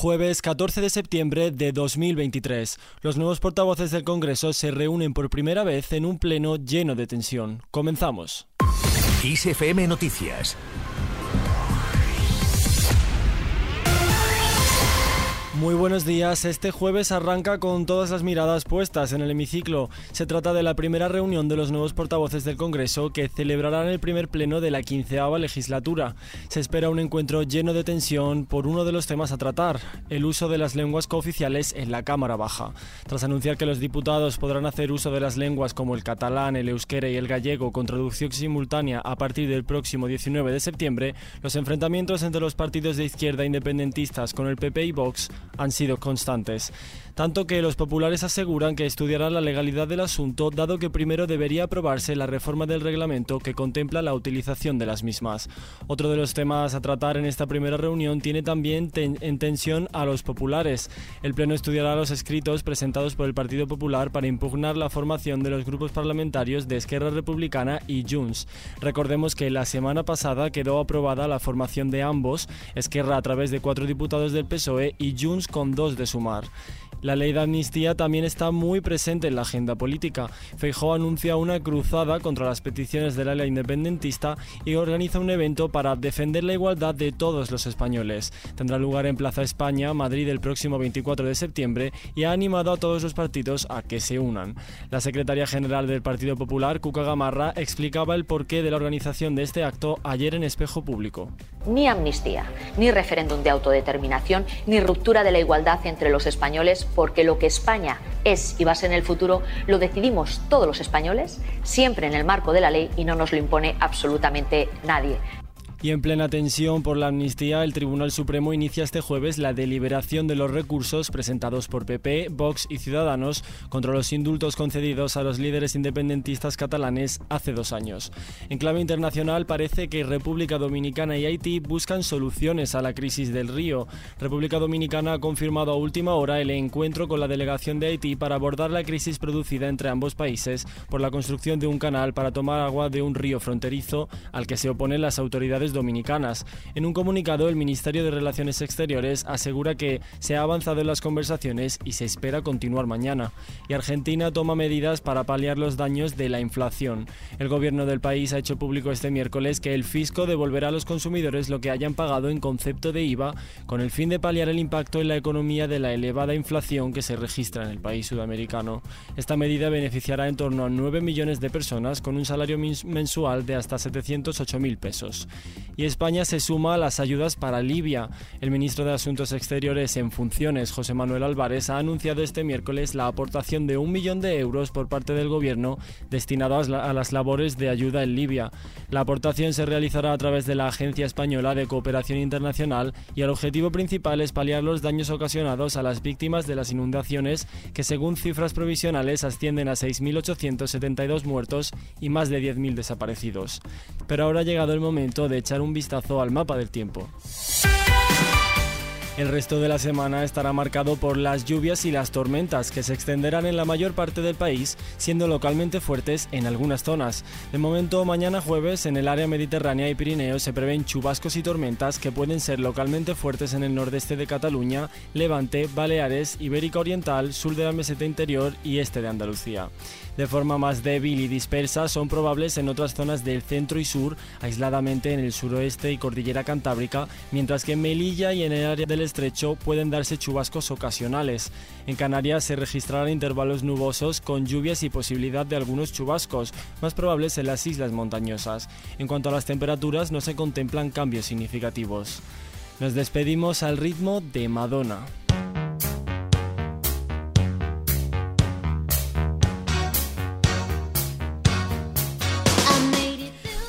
Jueves 14 de septiembre de 2023. Los nuevos portavoces del Congreso se reúnen por primera vez en un pleno lleno de tensión. Comenzamos. ISFM Noticias Muy buenos días. Este jueves arranca con todas las miradas puestas en el hemiciclo. Se trata de la primera reunión de los nuevos portavoces del Congreso que celebrarán el primer pleno de la quinceava legislatura. Se espera un encuentro lleno de tensión por uno de los temas a tratar, el uso de las lenguas cooficiales en la Cámara Baja. Tras anunciar que los diputados podrán hacer uso de las lenguas como el catalán, el euskera y el gallego con traducción simultánea a partir del próximo 19 de septiembre, los enfrentamientos entre los partidos de izquierda independentistas con el PP y Vox han sido constantes, tanto que los populares aseguran que estudiarán la legalidad del asunto, dado que primero debería aprobarse la reforma del reglamento que contempla la utilización de las mismas. Otro de los temas a tratar en esta primera reunión tiene también en tensión a los populares. El Pleno estudiará los escritos presentados por el Partido Popular para impugnar la formación de los grupos parlamentarios de Esquerra Republicana y Junts. Recordemos que la semana pasada quedó aprobada la formación de ambos, Esquerra a través de cuatro diputados del PSOE y Junts con dos de sumar. La ley de amnistía también está muy presente en la agenda política. Feijóo anuncia una cruzada contra las peticiones de la ley independentista y organiza un evento para defender la igualdad de todos los españoles. Tendrá lugar en Plaza España, Madrid, el próximo 24 de septiembre y ha animado a todos los partidos a que se unan. La secretaria general del Partido Popular, Cuca Gamarra, explicaba el porqué de la organización de este acto ayer en Espejo Público. Ni amnistía, ni referéndum de autodeterminación, ni ruptura de la igualdad entre los españoles porque lo que España es y va a ser en el futuro lo decidimos todos los españoles, siempre en el marco de la ley y no nos lo impone absolutamente nadie. Y en plena tensión por la amnistía, el Tribunal Supremo inicia este jueves la deliberación de los recursos presentados por PP, Vox y Ciudadanos contra los indultos concedidos a los líderes independentistas catalanes hace dos años. En clave internacional parece que República Dominicana y Haití buscan soluciones a la crisis del río. República Dominicana ha confirmado a última hora el encuentro con la delegación de Haití para abordar la crisis producida entre ambos países por la construcción de un canal para tomar agua de un río fronterizo al que se oponen las autoridades dominicanas. En un comunicado, el Ministerio de Relaciones Exteriores asegura que se ha avanzado en las conversaciones y se espera continuar mañana. Y Argentina toma medidas para paliar los daños de la inflación. El gobierno del país ha hecho público este miércoles que el fisco devolverá a los consumidores lo que hayan pagado en concepto de IVA con el fin de paliar el impacto en la economía de la elevada inflación que se registra en el país sudamericano. Esta medida beneficiará en torno a 9 millones de personas con un salario mensual de hasta 708.000 pesos y España se suma a las ayudas para Libia. El ministro de Asuntos Exteriores en funciones, José Manuel Álvarez, ha anunciado este miércoles la aportación de un millón de euros por parte del gobierno destinado a las labores de ayuda en Libia. La aportación se realizará a través de la Agencia Española de Cooperación Internacional y el objetivo principal es paliar los daños ocasionados a las víctimas de las inundaciones que según cifras provisionales ascienden a 6.872 muertos y más de 10.000 desaparecidos. Pero ahora ha llegado el momento de un vistazo al mapa del tiempo. El resto de la semana estará marcado por las lluvias y las tormentas que se extenderán en la mayor parte del país, siendo localmente fuertes en algunas zonas. De momento, mañana jueves, en el área mediterránea y Pirineo se prevén chubascos y tormentas que pueden ser localmente fuertes en el nordeste de Cataluña, Levante, Baleares, Ibérica Oriental, sur de la meseta interior y este de Andalucía de forma más débil y dispersa son probables en otras zonas del centro y sur, aisladamente en el suroeste y cordillera cantábrica, mientras que en Melilla y en el área del estrecho pueden darse chubascos ocasionales. En Canarias se registrarán intervalos nubosos con lluvias y posibilidad de algunos chubascos, más probables en las islas montañosas. En cuanto a las temperaturas, no se contemplan cambios significativos. Nos despedimos al ritmo de Madonna.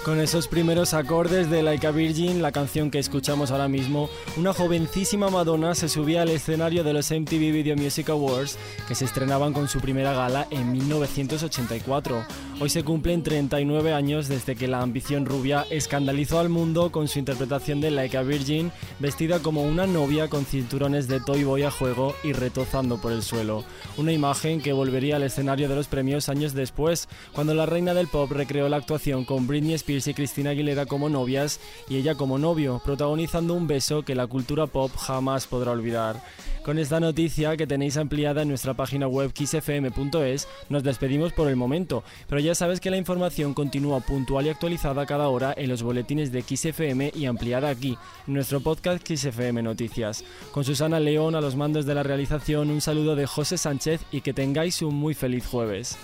Con esos primeros acordes de Like a Virgin, la canción que escuchamos ahora mismo, una jovencísima Madonna se subía al escenario de los MTV Video Music Awards que se estrenaban con su primera gala en 1984. Hoy se cumplen 39 años desde que la ambición rubia escandalizó al mundo con su interpretación de Like a Virgin, vestida como una novia con cinturones de Toy Boy a juego y retozando por el suelo. Una imagen que volvería al escenario de los premios años después, cuando la reina del pop recreó la actuación con Britney Spears Y Cristina Aguilera como novias y ella como novio, protagonizando un beso que la cultura pop jamás podrá olvidar. Con esta noticia que tenéis ampliada en nuestra página web kissfm.es, nos despedimos por el momento, pero ya sabes que la información continúa puntual y actualizada cada hora en los boletines de XFM y ampliada aquí, en nuestro podcast XFM Noticias. Con Susana León a los mandos de la realización, un saludo de José Sánchez y que tengáis un muy feliz jueves.